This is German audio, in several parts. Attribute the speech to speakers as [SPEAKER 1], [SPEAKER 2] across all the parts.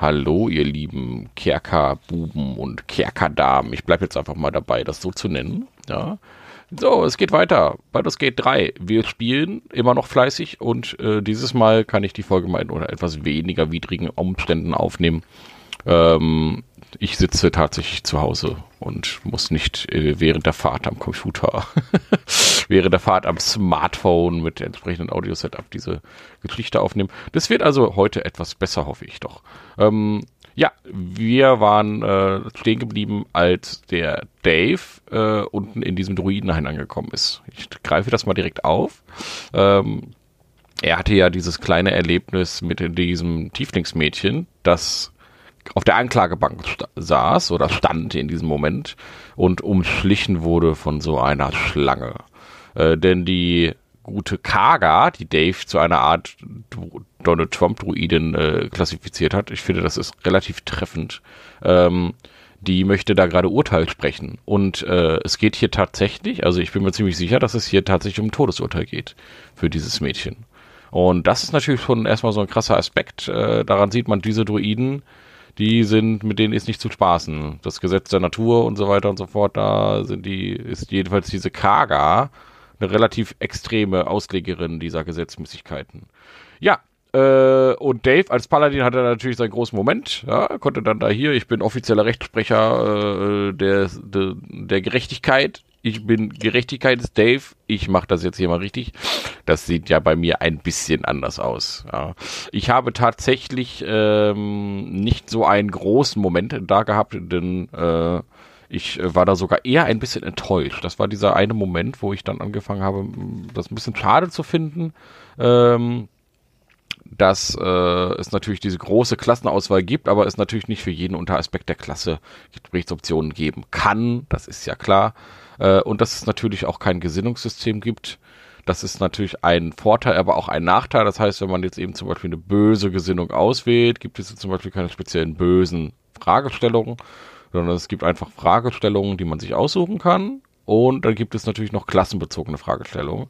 [SPEAKER 1] Hallo, ihr lieben Kerkerbuben und Kerkerdamen. Ich bleibe jetzt einfach mal dabei, das so zu nennen. Ja. So, es geht weiter. Baldur's Gate 3. Wir spielen immer noch fleißig und äh, dieses Mal kann ich die Folge mal in etwas weniger widrigen Umständen aufnehmen. Ähm, ich sitze tatsächlich zu Hause und muss nicht äh, während der Fahrt am Computer, während der Fahrt am Smartphone mit entsprechenden Audio-Setup diese Geschichte aufnehmen. Das wird also heute etwas besser, hoffe ich doch. Ähm, ja, wir waren äh, stehen geblieben, als der Dave äh, unten in diesem Druidenhain angekommen ist. Ich greife das mal direkt auf. Ähm, er hatte ja dieses kleine Erlebnis mit diesem Tieflingsmädchen, das auf der Anklagebank saß oder stand in diesem Moment und umschlichen wurde von so einer Schlange. Äh, denn die gute Kaga, die Dave zu einer Art Donald Trump-Druidin äh, klassifiziert hat, ich finde, das ist relativ treffend, ähm, die möchte da gerade Urteil sprechen. Und äh, es geht hier tatsächlich, also ich bin mir ziemlich sicher, dass es hier tatsächlich um ein Todesurteil geht für dieses Mädchen. Und das ist natürlich schon erstmal so ein krasser Aspekt. Äh, daran sieht man, diese Druiden die sind, mit denen ist nicht zu spaßen. Das Gesetz der Natur und so weiter und so fort, da sind die, ist jedenfalls diese Kaga eine relativ extreme Auslegerin dieser Gesetzmäßigkeiten. Ja, äh, und Dave als Paladin hatte natürlich seinen großen Moment, ja, konnte dann da hier, ich bin offizieller Rechtssprecher äh, der, der, der Gerechtigkeit ich bin Gerechtigkeit ist Dave, ich mache das jetzt hier mal richtig. Das sieht ja bei mir ein bisschen anders aus. Ja. Ich habe tatsächlich ähm, nicht so einen großen Moment da gehabt, denn äh, ich war da sogar eher ein bisschen enttäuscht. Das war dieser eine Moment, wo ich dann angefangen habe, das ein bisschen schade zu finden. Ähm, dass äh, es natürlich diese große Klassenauswahl gibt, aber es natürlich nicht für jeden Unteraspekt der Klasse Gesprächsoptionen geben kann. Das ist ja klar. Äh, und dass es natürlich auch kein Gesinnungssystem gibt. Das ist natürlich ein Vorteil, aber auch ein Nachteil. Das heißt, wenn man jetzt eben zum Beispiel eine böse Gesinnung auswählt, gibt es zum Beispiel keine speziellen bösen Fragestellungen, sondern es gibt einfach Fragestellungen, die man sich aussuchen kann. Und dann gibt es natürlich noch klassenbezogene Fragestellungen.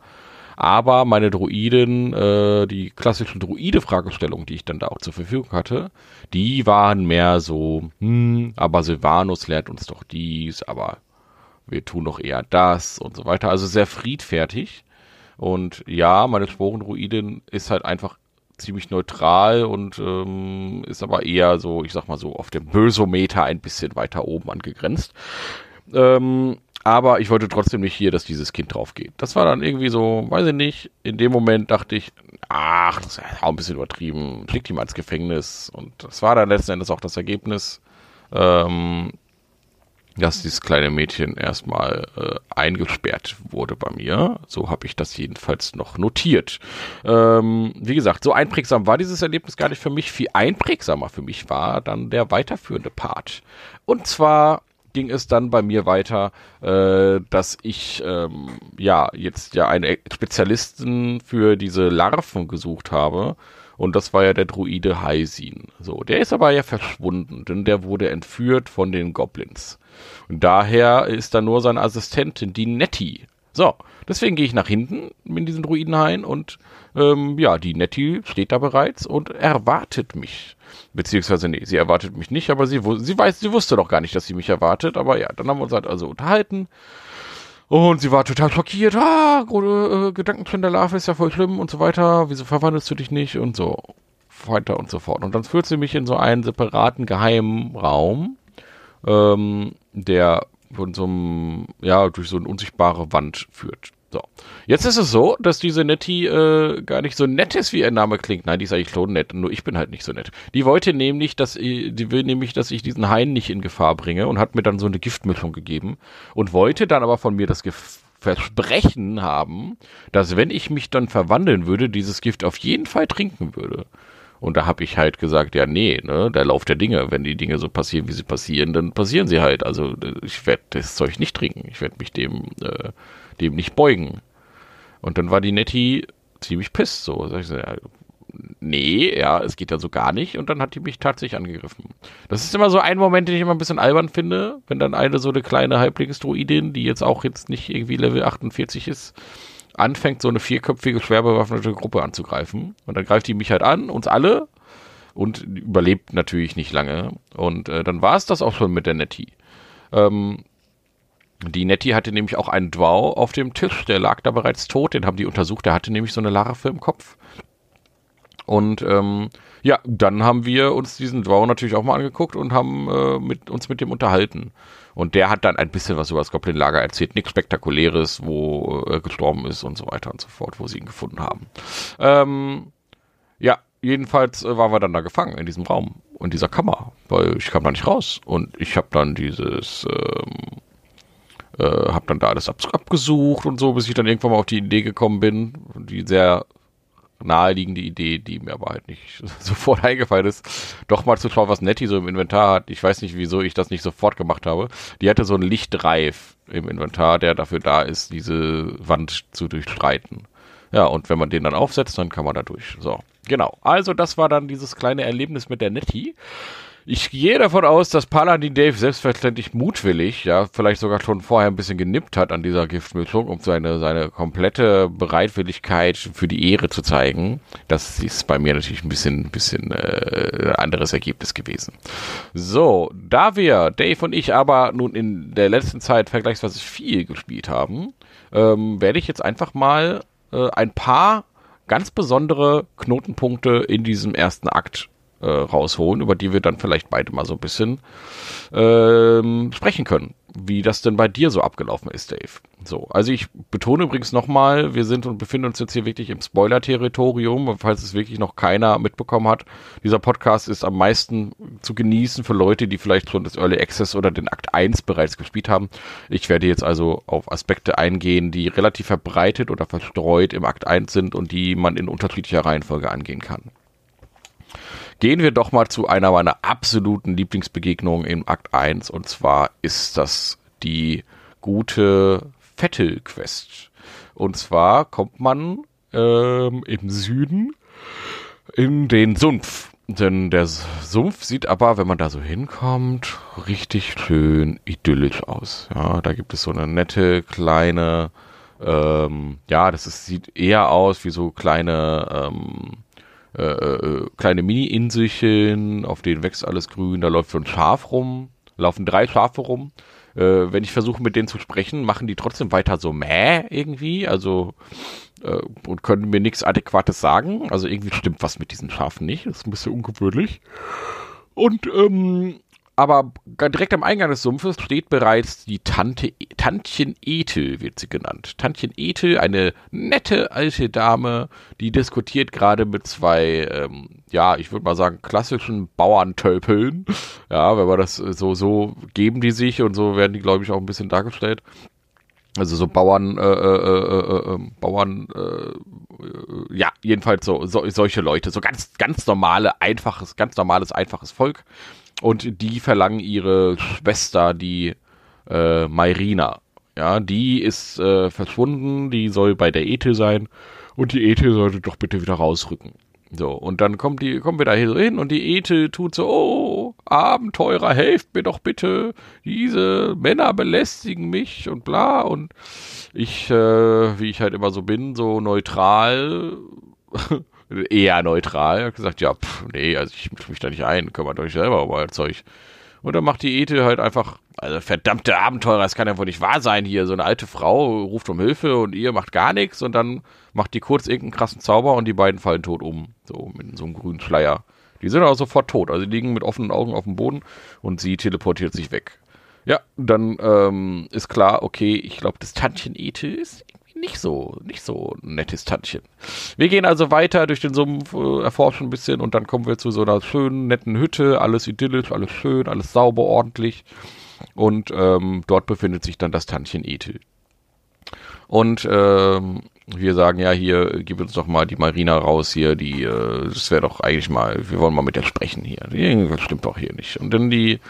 [SPEAKER 1] Aber meine Druiden, äh, die klassischen Druide-Fragestellungen, die ich dann da auch zur Verfügung hatte, die waren mehr so, hm, aber Silvanus lehrt uns doch dies, aber wir tun doch eher das und so weiter. Also sehr friedfertig. Und ja, meine Sporendruidin ist halt einfach ziemlich neutral und ähm, ist aber eher so, ich sag mal so, auf dem Bösometer ein bisschen weiter oben angegrenzt. Ähm, aber ich wollte trotzdem nicht hier, dass dieses Kind drauf geht. Das war dann irgendwie so, weiß ich nicht, in dem Moment dachte ich, ach, das ist auch ein bisschen übertrieben, schickt ihn mal ins Gefängnis. Und das war dann letzten Endes auch das Ergebnis. Ähm, dass dieses kleine Mädchen erstmal äh, eingesperrt wurde bei mir. So habe ich das jedenfalls noch notiert. Ähm, wie gesagt, so einprägsam war dieses Erlebnis gar nicht für mich. Viel einprägsamer für mich war dann der weiterführende Part. Und zwar ging es dann bei mir weiter, äh, dass ich ähm, ja jetzt ja einen Spezialisten für diese Larven gesucht habe. Und das war ja der Druide Heisin. So, der ist aber ja verschwunden, denn der wurde entführt von den Goblins. Und daher ist da nur seine Assistentin, die Nettie. So, deswegen gehe ich nach hinten in diesen Druidenhain und ähm, ja, die Nettie steht da bereits und erwartet mich. Beziehungsweise, nee, sie erwartet mich nicht, aber sie, sie weiß, sie wusste doch gar nicht, dass sie mich erwartet. Aber ja, dann haben wir uns halt also unterhalten. Und sie war total schockiert. Ah, äh, Gedankentrend der Larve ist ja voll schlimm und so weiter. Wieso verwandelst du dich nicht? Und so weiter und so fort. Und dann führt sie mich in so einen separaten geheimen Raum ähm, der von so einem, ja, durch so eine unsichtbare Wand führt. So. Jetzt ist es so, dass diese Nettie äh, gar nicht so nett ist, wie ihr Name klingt. Nein, die ist eigentlich schon nett, nur ich bin halt nicht so nett. Die wollte nämlich, dass die will nämlich, dass ich diesen Hain nicht in Gefahr bringe und hat mir dann so eine Giftmischung gegeben und wollte dann aber von mir das Gift Versprechen haben, dass wenn ich mich dann verwandeln würde, dieses Gift auf jeden Fall trinken würde. Und da habe ich halt gesagt, ja, nee, ne, der Lauf der Dinge, wenn die Dinge so passieren, wie sie passieren, dann passieren sie halt. Also ich werde das Zeug nicht trinken. Ich werde mich dem, äh, dem nicht beugen. Und dann war die Nettie ziemlich piss so. Sag ich so, ja, nee, ja, es geht ja so gar nicht. Und dann hat die mich tatsächlich angegriffen. Das ist immer so ein Moment, den ich immer ein bisschen albern finde, wenn dann eine so eine kleine Halblingsdruidin, die jetzt auch jetzt nicht irgendwie Level 48 ist, anfängt, so eine vierköpfige, schwer bewaffnete Gruppe anzugreifen. Und dann greift die mich halt an, uns alle. und überlebt natürlich nicht lange. Und äh, dann war es das auch schon mit der Nettie. Ähm, die Nettie hatte nämlich auch einen Dwau auf dem Tisch, der lag da bereits tot, den haben die untersucht, der hatte nämlich so eine Larve im Kopf. Und ähm, ja, dann haben wir uns diesen Dwau natürlich auch mal angeguckt und haben äh, mit, uns mit dem unterhalten. Und der hat dann ein bisschen was über das Goblin-Lager erzählt. Nichts Spektakuläres, wo er äh, gestorben ist und so weiter und so fort, wo sie ihn gefunden haben. Ähm, ja, jedenfalls äh, waren wir dann da gefangen in diesem Raum, in dieser Kammer, weil ich kam da nicht raus. Und ich habe dann dieses, ähm, äh, habe dann da alles ab abgesucht und so, bis ich dann irgendwann mal auf die Idee gekommen bin, die sehr naheliegende Idee, die mir aber halt nicht sofort eingefallen ist, doch mal zu schauen, was Nettie so im Inventar hat. Ich weiß nicht, wieso ich das nicht sofort gemacht habe. Die hatte so einen Lichtreif im Inventar, der dafür da ist, diese Wand zu durchstreiten. Ja, und wenn man den dann aufsetzt, dann kann man da durch. So, genau. Also das war dann dieses kleine Erlebnis mit der Nettie. Ich gehe davon aus, dass Paladin Dave selbstverständlich mutwillig, ja, vielleicht sogar schon vorher ein bisschen genippt hat an dieser Giftmischung, um seine, seine komplette Bereitwilligkeit für die Ehre zu zeigen. Das ist bei mir natürlich ein bisschen, bisschen äh, anderes Ergebnis gewesen. So, da wir, Dave und ich aber nun in der letzten Zeit vergleichsweise viel gespielt haben, ähm, werde ich jetzt einfach mal äh, ein paar ganz besondere Knotenpunkte in diesem ersten Akt äh, rausholen, über die wir dann vielleicht beide mal so ein bisschen ähm, sprechen können, wie das denn bei dir so abgelaufen ist, Dave. So, also ich betone übrigens nochmal, wir sind und befinden uns jetzt hier wirklich im Spoiler-Territorium, falls es wirklich noch keiner mitbekommen hat. Dieser Podcast ist am meisten zu genießen für Leute, die vielleicht schon das Early Access oder den Akt 1 bereits gespielt haben. Ich werde jetzt also auf Aspekte eingehen, die relativ verbreitet oder verstreut im Akt 1 sind und die man in unterschiedlicher Reihenfolge angehen kann. Gehen wir doch mal zu einer meiner absoluten Lieblingsbegegnungen im Akt 1 und zwar ist das die gute Vettel-Quest. Und zwar kommt man ähm, im Süden in den Sumpf. Denn der Sumpf sieht aber, wenn man da so hinkommt, richtig schön idyllisch aus. Ja, da gibt es so eine nette kleine, ähm, ja, das ist, sieht eher aus wie so kleine ähm, äh, äh, kleine Mini-Inselchen, auf denen wächst alles grün, da läuft so ein Schaf rum, laufen drei Schafe rum. Äh, wenn ich versuche mit denen zu sprechen, machen die trotzdem weiter so mäh irgendwie, also äh, und können mir nichts Adäquates sagen. Also irgendwie stimmt was mit diesen Schafen nicht, das ist ein bisschen ungewöhnlich. Und ähm, aber direkt am Eingang des Sumpfes steht bereits die Tante, Tantchen Ethel, wird sie genannt. Tantchen Ethel, eine nette alte Dame, die diskutiert gerade mit zwei, ähm, ja, ich würde mal sagen, klassischen Bauerntölpeln. Ja, wenn man das so, so geben die sich und so werden die, glaube ich, auch ein bisschen dargestellt. Also so Bauern, äh, äh, äh, äh Bauern, äh, ja, jedenfalls so, so solche Leute, so ganz, ganz normale, einfaches, ganz normales, einfaches Volk und die verlangen ihre Schwester, die äh, Mairina. Ja, die ist äh, verschwunden, die soll bei der Ethel sein und die Ethel sollte doch bitte wieder rausrücken. So, und dann kommt die, kommen wir da hin und die Ethel tut so, oh, Abenteurer, helft mir doch bitte, diese Männer belästigen mich und bla und ich, äh, wie ich halt immer so bin, so neutral eher neutral. Hat gesagt, ja, pff, nee, also ich mische mich da nicht ein, kümmert euch selber um euer Zeug. Und dann macht die Ete halt einfach, also verdammte Abenteurer, das kann ja wohl nicht wahr sein hier. So eine alte Frau ruft um Hilfe und ihr macht gar nichts und dann macht die kurz irgendeinen krassen Zauber und die beiden fallen tot um. So mit so einem grünen Schleier. Die sind auch sofort tot. Also die liegen mit offenen Augen auf dem Boden und sie teleportiert sich weg. Ja, dann ähm, ist klar, okay, ich glaube, das Tantchen Ete ist nicht so, nicht so nettes Tantchen. Wir gehen also weiter durch den Sumpf, äh, erforschen ein bisschen und dann kommen wir zu so einer schönen, netten Hütte, alles idyllisch, alles schön, alles sauber, ordentlich. Und ähm, dort befindet sich dann das Tantchen Ethel. Und ähm, wir sagen ja hier, gib uns doch mal die Marina raus hier, die, äh, das wäre doch eigentlich mal, wir wollen mal mit der sprechen hier. Irgendwas stimmt doch hier nicht. Und dann die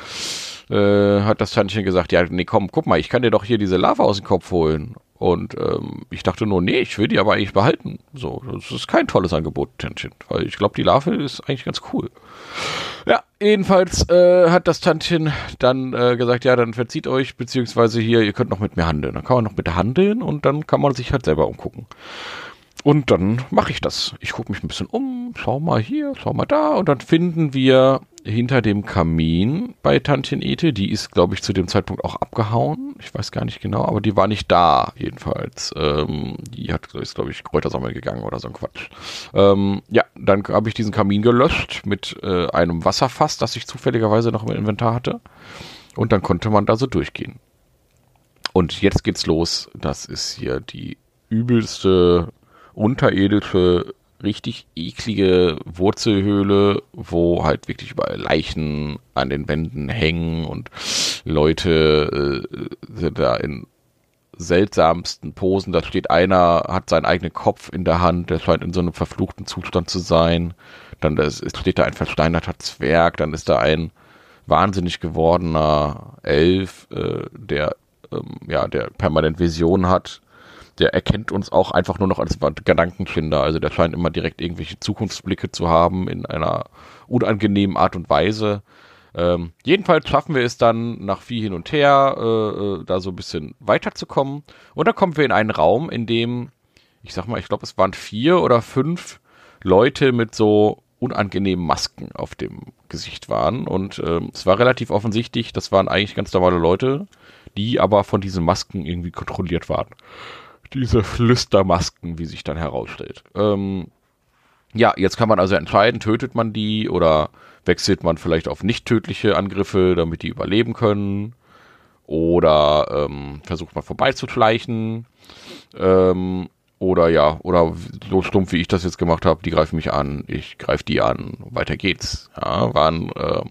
[SPEAKER 1] äh, hat das Tantchen gesagt, ja, nee, komm, guck mal, ich kann dir doch hier diese Lava aus dem Kopf holen. Und ähm, ich dachte nur, nee, ich will die aber eigentlich behalten. So, das ist kein tolles Angebot, Tantchen, weil ich glaube, die Larve ist eigentlich ganz cool. Ja, jedenfalls äh, hat das Tantchen dann äh, gesagt, ja, dann verzieht euch, beziehungsweise hier, ihr könnt noch mit mir handeln. Dann kann man noch mit handeln und dann kann man sich halt selber umgucken. Und dann mache ich das. Ich gucke mich ein bisschen um, schau mal hier, schau mal da. Und dann finden wir hinter dem Kamin bei Tantchen Ete, die ist, glaube ich, zu dem Zeitpunkt auch abgehauen. Ich weiß gar nicht genau, aber die war nicht da, jedenfalls. Ähm, die hat, ist, glaube ich, Kräuter sammeln gegangen oder so ein Quatsch. Ähm, ja, dann habe ich diesen Kamin gelöscht mit äh, einem Wasserfass, das ich zufälligerweise noch im Inventar hatte. Und dann konnte man da so durchgehen. Und jetzt geht's los. Das ist hier die übelste unterirdische, richtig eklige Wurzelhöhle, wo halt wirklich überall Leichen an den Wänden hängen und Leute äh, sind da in seltsamsten Posen. Da steht einer, hat seinen eigenen Kopf in der Hand, der scheint in so einem verfluchten Zustand zu sein. Dann das, steht da ein versteinerter Zwerg, dann ist da ein wahnsinnig gewordener Elf, äh, der ähm, ja, der permanent Visionen hat der erkennt uns auch einfach nur noch als Gedankenfinder. Also der scheint immer direkt irgendwelche Zukunftsblicke zu haben in einer unangenehmen Art und Weise. Ähm, jedenfalls schaffen wir es dann nach viel hin und her, äh, äh, da so ein bisschen weiterzukommen. Und dann kommen wir in einen Raum, in dem, ich sag mal, ich glaube, es waren vier oder fünf Leute mit so unangenehmen Masken auf dem Gesicht waren. Und ähm, es war relativ offensichtlich, das waren eigentlich ganz normale Leute, die aber von diesen Masken irgendwie kontrolliert waren diese Flüstermasken, wie sich dann herausstellt. Ähm, ja, jetzt kann man also entscheiden, tötet man die oder wechselt man vielleicht auf nicht tödliche Angriffe, damit die überleben können. Oder ähm, versucht man vorbeizuschleichen. Ähm, oder ja, oder so stumpf wie ich das jetzt gemacht habe, die greifen mich an, ich greife die an, weiter geht's. Ja, waren äh,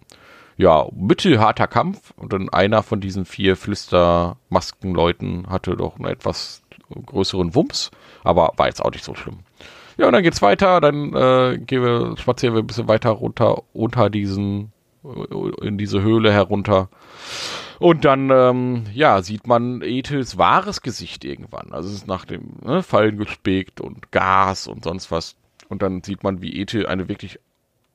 [SPEAKER 1] ja mittelharter Kampf und dann einer von diesen vier Flüstermaskenleuten hatte doch eine etwas größeren Wumms, aber war jetzt auch nicht so schlimm. Ja, und dann geht's weiter, dann äh, gehen wir, spazieren wir ein bisschen weiter runter unter diesen, äh, in diese Höhle herunter. Und dann, ähm, ja, sieht man Ethels wahres Gesicht irgendwann. Also es ist nach dem ne, Fallen gespickt und Gas und sonst was. Und dann sieht man, wie Ethel eine wirklich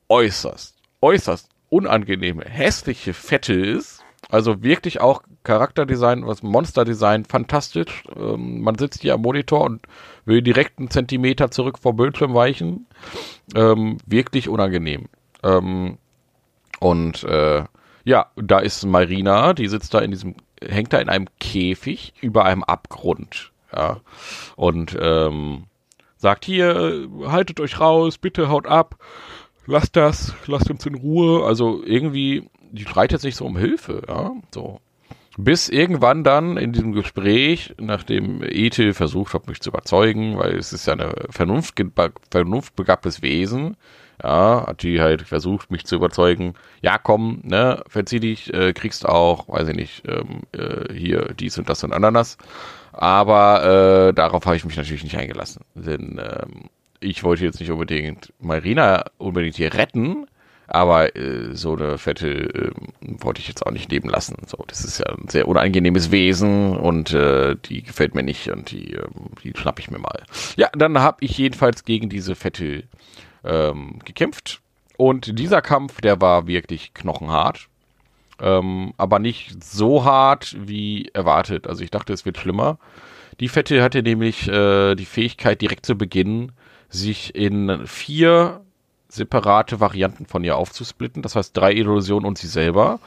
[SPEAKER 1] äußerst, äußerst unangenehme, hässliche Fette ist also wirklich auch Charakterdesign, was Monsterdesign, fantastisch. Ähm, man sitzt hier am Monitor und will direkt einen Zentimeter zurück vom Bildschirm weichen. Ähm, wirklich unangenehm. Ähm, und äh, ja, da ist Marina, die sitzt da in diesem, hängt da in einem Käfig über einem Abgrund. Ja. Und ähm, sagt hier, haltet euch raus, bitte haut ab, lasst das, lasst uns in Ruhe. Also irgendwie die schreit jetzt nicht so um Hilfe, ja, so. Bis irgendwann dann in diesem Gespräch, nachdem Ethel versucht hat, mich zu überzeugen, weil es ist ja ein Vernunft, vernunftbegabtes Wesen, ja, hat die halt versucht, mich zu überzeugen, ja komm, ne, verzieh dich, äh, kriegst auch, weiß ich nicht, ähm, äh, hier dies und das und Ananas. Aber äh, darauf habe ich mich natürlich nicht eingelassen. Denn ähm, ich wollte jetzt nicht unbedingt Marina unbedingt hier retten, aber äh, so eine Fette äh, wollte ich jetzt auch nicht leben lassen. So, das ist ja ein sehr unangenehmes Wesen und äh, die gefällt mir nicht und die, äh, die schnapp ich mir mal. Ja, dann habe ich jedenfalls gegen diese Fette ähm, gekämpft. Und dieser Kampf, der war wirklich knochenhart. Ähm, aber nicht so hart wie erwartet. Also ich dachte, es wird schlimmer. Die Fette hatte nämlich äh, die Fähigkeit, direkt zu Beginn sich in vier separate Varianten von ihr aufzusplitten. Das heißt, drei Illusionen und sie selber.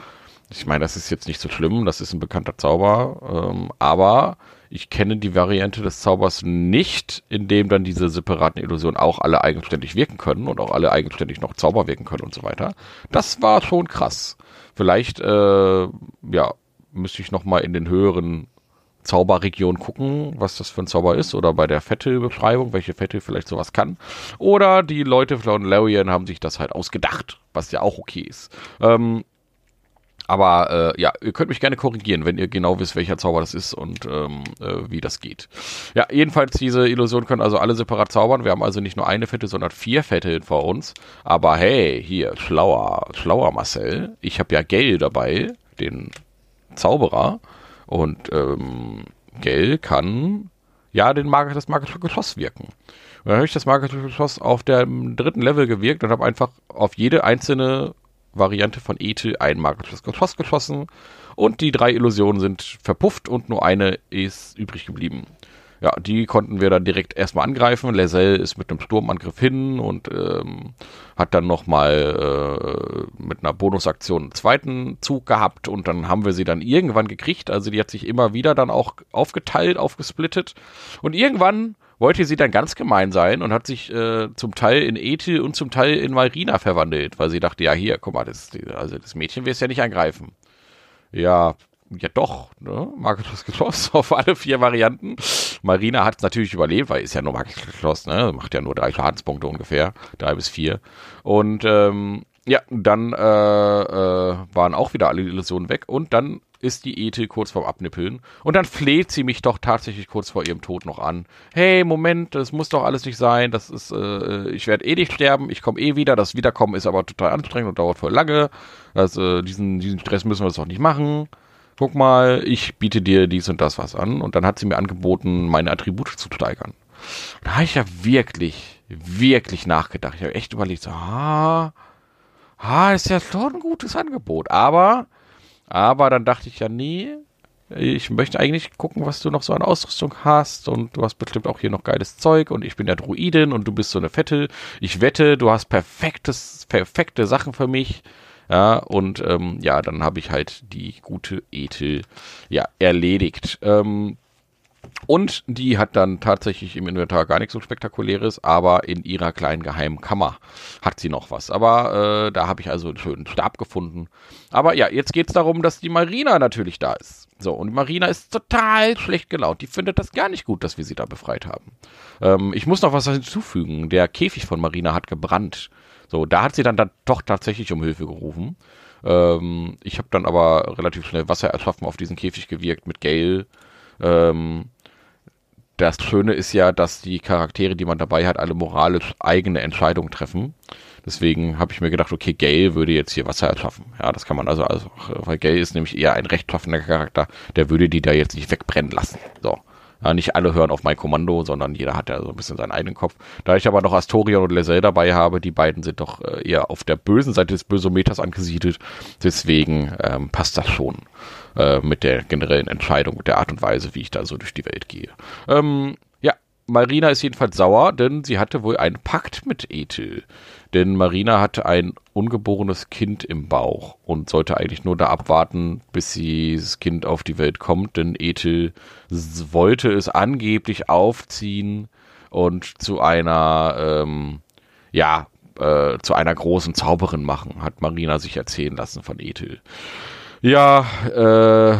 [SPEAKER 1] Ich meine, das ist jetzt nicht so schlimm, das ist ein bekannter Zauber, ähm, aber ich kenne die Variante des Zaubers nicht, in dem dann diese separaten Illusionen auch alle eigenständig wirken können und auch alle eigenständig noch Zauber wirken können und so weiter. Das war schon krass. Vielleicht, äh, ja, müsste ich noch mal in den höheren Zauberregion gucken, was das für ein Zauber ist, oder bei der Fette-Beschreibung, welche Fette vielleicht sowas kann. Oder die Leute von Larian haben sich das halt ausgedacht, was ja auch okay ist. Ähm, aber äh, ja, ihr könnt mich gerne korrigieren, wenn ihr genau wisst, welcher Zauber das ist und ähm, äh, wie das geht. Ja, jedenfalls diese Illusionen können also alle separat zaubern. Wir haben also nicht nur eine Fette, sondern vier Fette vor uns. Aber hey, hier, schlauer, schlauer Marcel. Ich habe ja Gell dabei, den Zauberer. Und ähm, Gell kann ja den Mag das magische Geschoss wirken. Und dann habe ich das magische Geschoss auf dem dritten Level gewirkt und habe einfach auf jede einzelne Variante von Ethel ein magisches Geschoss geschossen und die drei Illusionen sind verpufft und nur eine ist übrig geblieben. Ja, die konnten wir dann direkt erstmal angreifen. Lesel ist mit einem Sturmangriff hin und ähm, hat dann nochmal äh, mit einer Bonusaktion einen zweiten Zug gehabt und dann haben wir sie dann irgendwann gekriegt. Also die hat sich immer wieder dann auch aufgeteilt, aufgesplittet und irgendwann wollte sie dann ganz gemein sein und hat sich äh, zum Teil in Ethel und zum Teil in Marina verwandelt, weil sie dachte, ja hier, guck mal, das, also das Mädchen wirst ja nicht angreifen. Ja, ja doch, ne? Marketus Kloss auf alle vier Varianten. Marina hat es natürlich überlebt, weil ist ja nur Marketus Kloss, ne? Macht ja nur drei Schadenspunkte ungefähr, drei bis vier. Und ähm, ja, dann äh, äh, waren auch wieder alle Illusionen weg und dann ist die Ethel kurz vorm Abnippeln und dann fleht sie mich doch tatsächlich kurz vor ihrem Tod noch an. Hey, Moment, das muss doch alles nicht sein, das ist, äh, ich werde eh nicht sterben, ich komme eh wieder, das Wiederkommen ist aber total anstrengend und dauert voll lange, also, diesen, diesen Stress müssen wir jetzt doch nicht machen guck mal, ich biete dir dies und das was an. Und dann hat sie mir angeboten, meine Attribute zu steigern. Da habe ich ja wirklich, wirklich nachgedacht. Ich habe echt überlegt, so, ah, ah, ist ja schon ein gutes Angebot. Aber, aber dann dachte ich ja, nee, ich möchte eigentlich gucken, was du noch so an Ausrüstung hast und du hast bestimmt auch hier noch geiles Zeug und ich bin ja Druidin und du bist so eine Fette. Ich wette, du hast perfektes, perfekte Sachen für mich. Ja, und ähm, ja, dann habe ich halt die gute Ethel ja erledigt. Ähm, und die hat dann tatsächlich im Inventar gar nichts so spektakuläres, aber in ihrer kleinen geheimen Kammer hat sie noch was. Aber äh, da habe ich also einen schönen Stab gefunden. Aber ja, jetzt geht es darum, dass die Marina natürlich da ist. So, und Marina ist total schlecht gelaunt. Die findet das gar nicht gut, dass wir sie da befreit haben. Ähm, ich muss noch was hinzufügen. Der Käfig von Marina hat gebrannt. So, da hat sie dann, dann doch tatsächlich um Hilfe gerufen. Ähm, ich habe dann aber relativ schnell Wasser erschaffen auf diesen Käfig gewirkt mit Gale. Ähm, das Schöne ist ja, dass die Charaktere, die man dabei hat, alle moralisch eigene Entscheidungen treffen. Deswegen habe ich mir gedacht, okay, Gale würde jetzt hier Wasser erschaffen. Ja, das kann man also, also weil Gale ist nämlich eher ein rechtschaffender Charakter, der würde die da jetzt nicht wegbrennen lassen. So. Ja, nicht alle hören auf mein Kommando, sondern jeder hat ja so ein bisschen seinen eigenen Kopf. Da ich aber noch Astorion und Lesel dabei habe, die beiden sind doch äh, eher auf der bösen Seite des Bösometers angesiedelt. Deswegen ähm, passt das schon äh, mit der generellen Entscheidung, mit der Art und Weise, wie ich da so durch die Welt gehe. Ähm, Marina ist jedenfalls sauer, denn sie hatte wohl einen Pakt mit Ethel. Denn Marina hatte ein ungeborenes Kind im Bauch und sollte eigentlich nur da abwarten, bis dieses Kind auf die Welt kommt, denn Ethel wollte es angeblich aufziehen und zu einer, ähm, ja, äh, zu einer großen Zauberin machen, hat Marina sich erzählen lassen von Ethel. Ja, äh,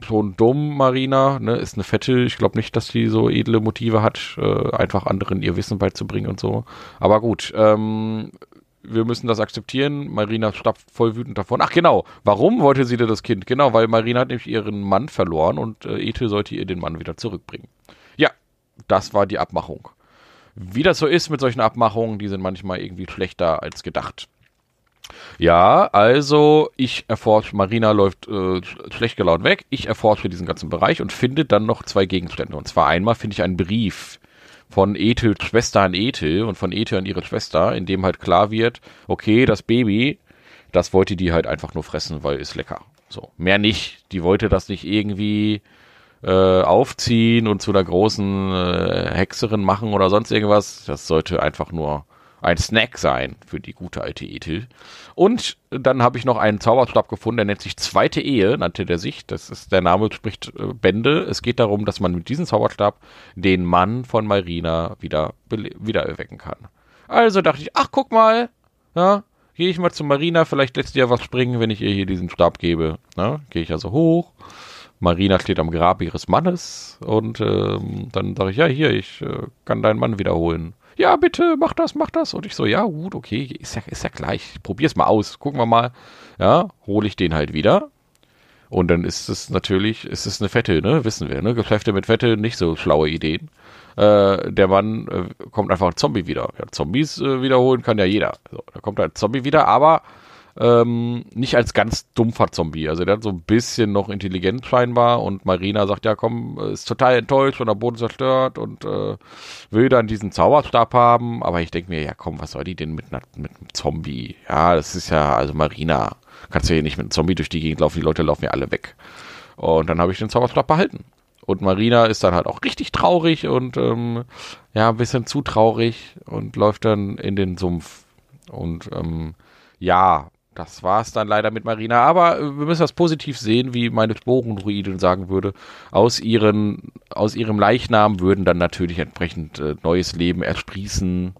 [SPEAKER 1] schon dumm, Marina, ne, ist eine Fette. Ich glaube nicht, dass die so edle Motive hat, äh, einfach anderen ihr Wissen beizubringen und so. Aber gut, ähm, wir müssen das akzeptieren. Marina stapft voll wütend davon. Ach genau, warum wollte sie denn das Kind? Genau, weil Marina hat nämlich ihren Mann verloren und äh, Ethel sollte ihr den Mann wieder zurückbringen. Ja, das war die Abmachung. Wie das so ist mit solchen Abmachungen, die sind manchmal irgendwie schlechter als gedacht. Ja, also ich erforsche, Marina läuft äh, schlecht gelaunt weg, ich erforsche diesen ganzen Bereich und finde dann noch zwei Gegenstände. Und zwar einmal finde ich einen Brief von Ethels Schwester an Ethel und von Ethel an ihre Schwester, in dem halt klar wird, okay, das Baby, das wollte die halt einfach nur fressen, weil ist lecker. So, mehr nicht. Die wollte das nicht irgendwie äh, aufziehen und zu einer großen äh, Hexerin machen oder sonst irgendwas. Das sollte einfach nur ein Snack sein für die gute alte Ethel. Und dann habe ich noch einen Zauberstab gefunden, der nennt sich Zweite Ehe, nannte der sich. Das ist, der Name spricht äh, Bände. Es geht darum, dass man mit diesem Zauberstab den Mann von Marina wieder, wieder erwecken kann. Also dachte ich, ach, guck mal, ja, gehe ich mal zu Marina, vielleicht lässt sie ja was springen, wenn ich ihr hier diesen Stab gebe. Ja, gehe ich also hoch. Marina steht am Grab ihres Mannes und ähm, dann sage ich, ja, hier, ich äh, kann deinen Mann wiederholen ja, bitte, mach das, mach das. Und ich so, ja, gut, okay, ist ja, ist ja gleich. Ich probier's mal aus. Gucken wir mal. Ja, hole ich den halt wieder. Und dann ist es natürlich, ist es eine Fette, ne? Wissen wir, ne? Geschäfte mit Fette, nicht so schlaue Ideen. Äh, der Mann äh, kommt einfach ein Zombie wieder. Ja, Zombies äh, wiederholen kann ja jeder. So, da kommt ein Zombie wieder, aber ähm, nicht als ganz dumpfer Zombie. Also der hat so ein bisschen noch intelligent scheinbar und Marina sagt, ja komm, ist total enttäuscht und der Boden zerstört und äh, will dann diesen Zauberstab haben. Aber ich denke mir, ja komm, was soll die denn mit, mit einem Zombie? Ja, das ist ja, also Marina, kannst du hier nicht mit einem Zombie durch die Gegend laufen, die Leute laufen ja alle weg. Und dann habe ich den Zauberstab behalten. Und Marina ist dann halt auch richtig traurig und ähm, ja, ein bisschen zu traurig und läuft dann in den Sumpf. Und ähm, ja, das war's dann leider mit Marina. Aber äh, wir müssen das positiv sehen, wie meine Sporenruidin sagen würde. Aus, ihren, aus ihrem Leichnam würden dann natürlich entsprechend äh, neues Leben ersprießen.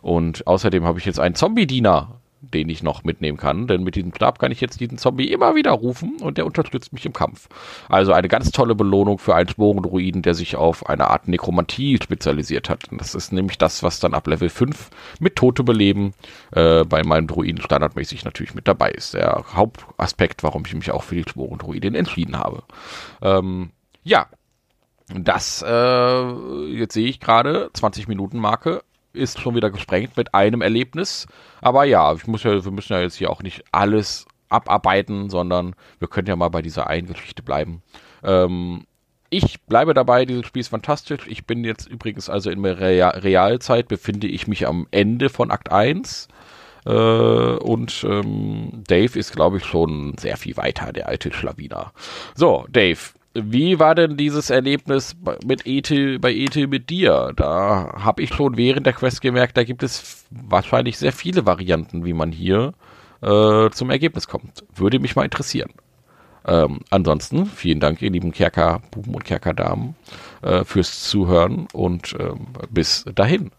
[SPEAKER 1] Und außerdem habe ich jetzt einen Zombie-Diener den ich noch mitnehmen kann, denn mit diesem Stab kann ich jetzt diesen Zombie immer wieder rufen und der unterstützt mich im Kampf. Also eine ganz tolle Belohnung für einen Sporendruiden, der sich auf eine Art Nekromantie spezialisiert hat. Und das ist nämlich das, was dann ab Level 5 mit Tote beleben äh, bei meinem Druiden standardmäßig natürlich mit dabei ist. Der Hauptaspekt, warum ich mich auch für die Sporendruidin entschieden habe. Ähm, ja, das, äh, jetzt sehe ich gerade, 20 Minuten Marke ist schon wieder gesprengt mit einem Erlebnis. Aber ja, ich muss ja, wir müssen ja jetzt hier auch nicht alles abarbeiten, sondern wir können ja mal bei dieser einen Geschichte bleiben. Ähm, ich bleibe dabei, dieses Spiel ist fantastisch. Ich bin jetzt übrigens also in der Realzeit, befinde ich mich am Ende von Akt 1. Äh, und ähm, Dave ist, glaube ich, schon sehr viel weiter, der alte Schlawiner. So, Dave, wie war denn dieses Erlebnis mit Ethel, bei Ethel mit dir? Da habe ich schon während der Quest gemerkt, da gibt es wahrscheinlich sehr viele Varianten, wie man hier äh, zum Ergebnis kommt. Würde mich mal interessieren. Ähm, ansonsten vielen Dank, ihr lieben Kerkerbuben und Kerkerdamen, äh, fürs Zuhören und ähm, bis dahin.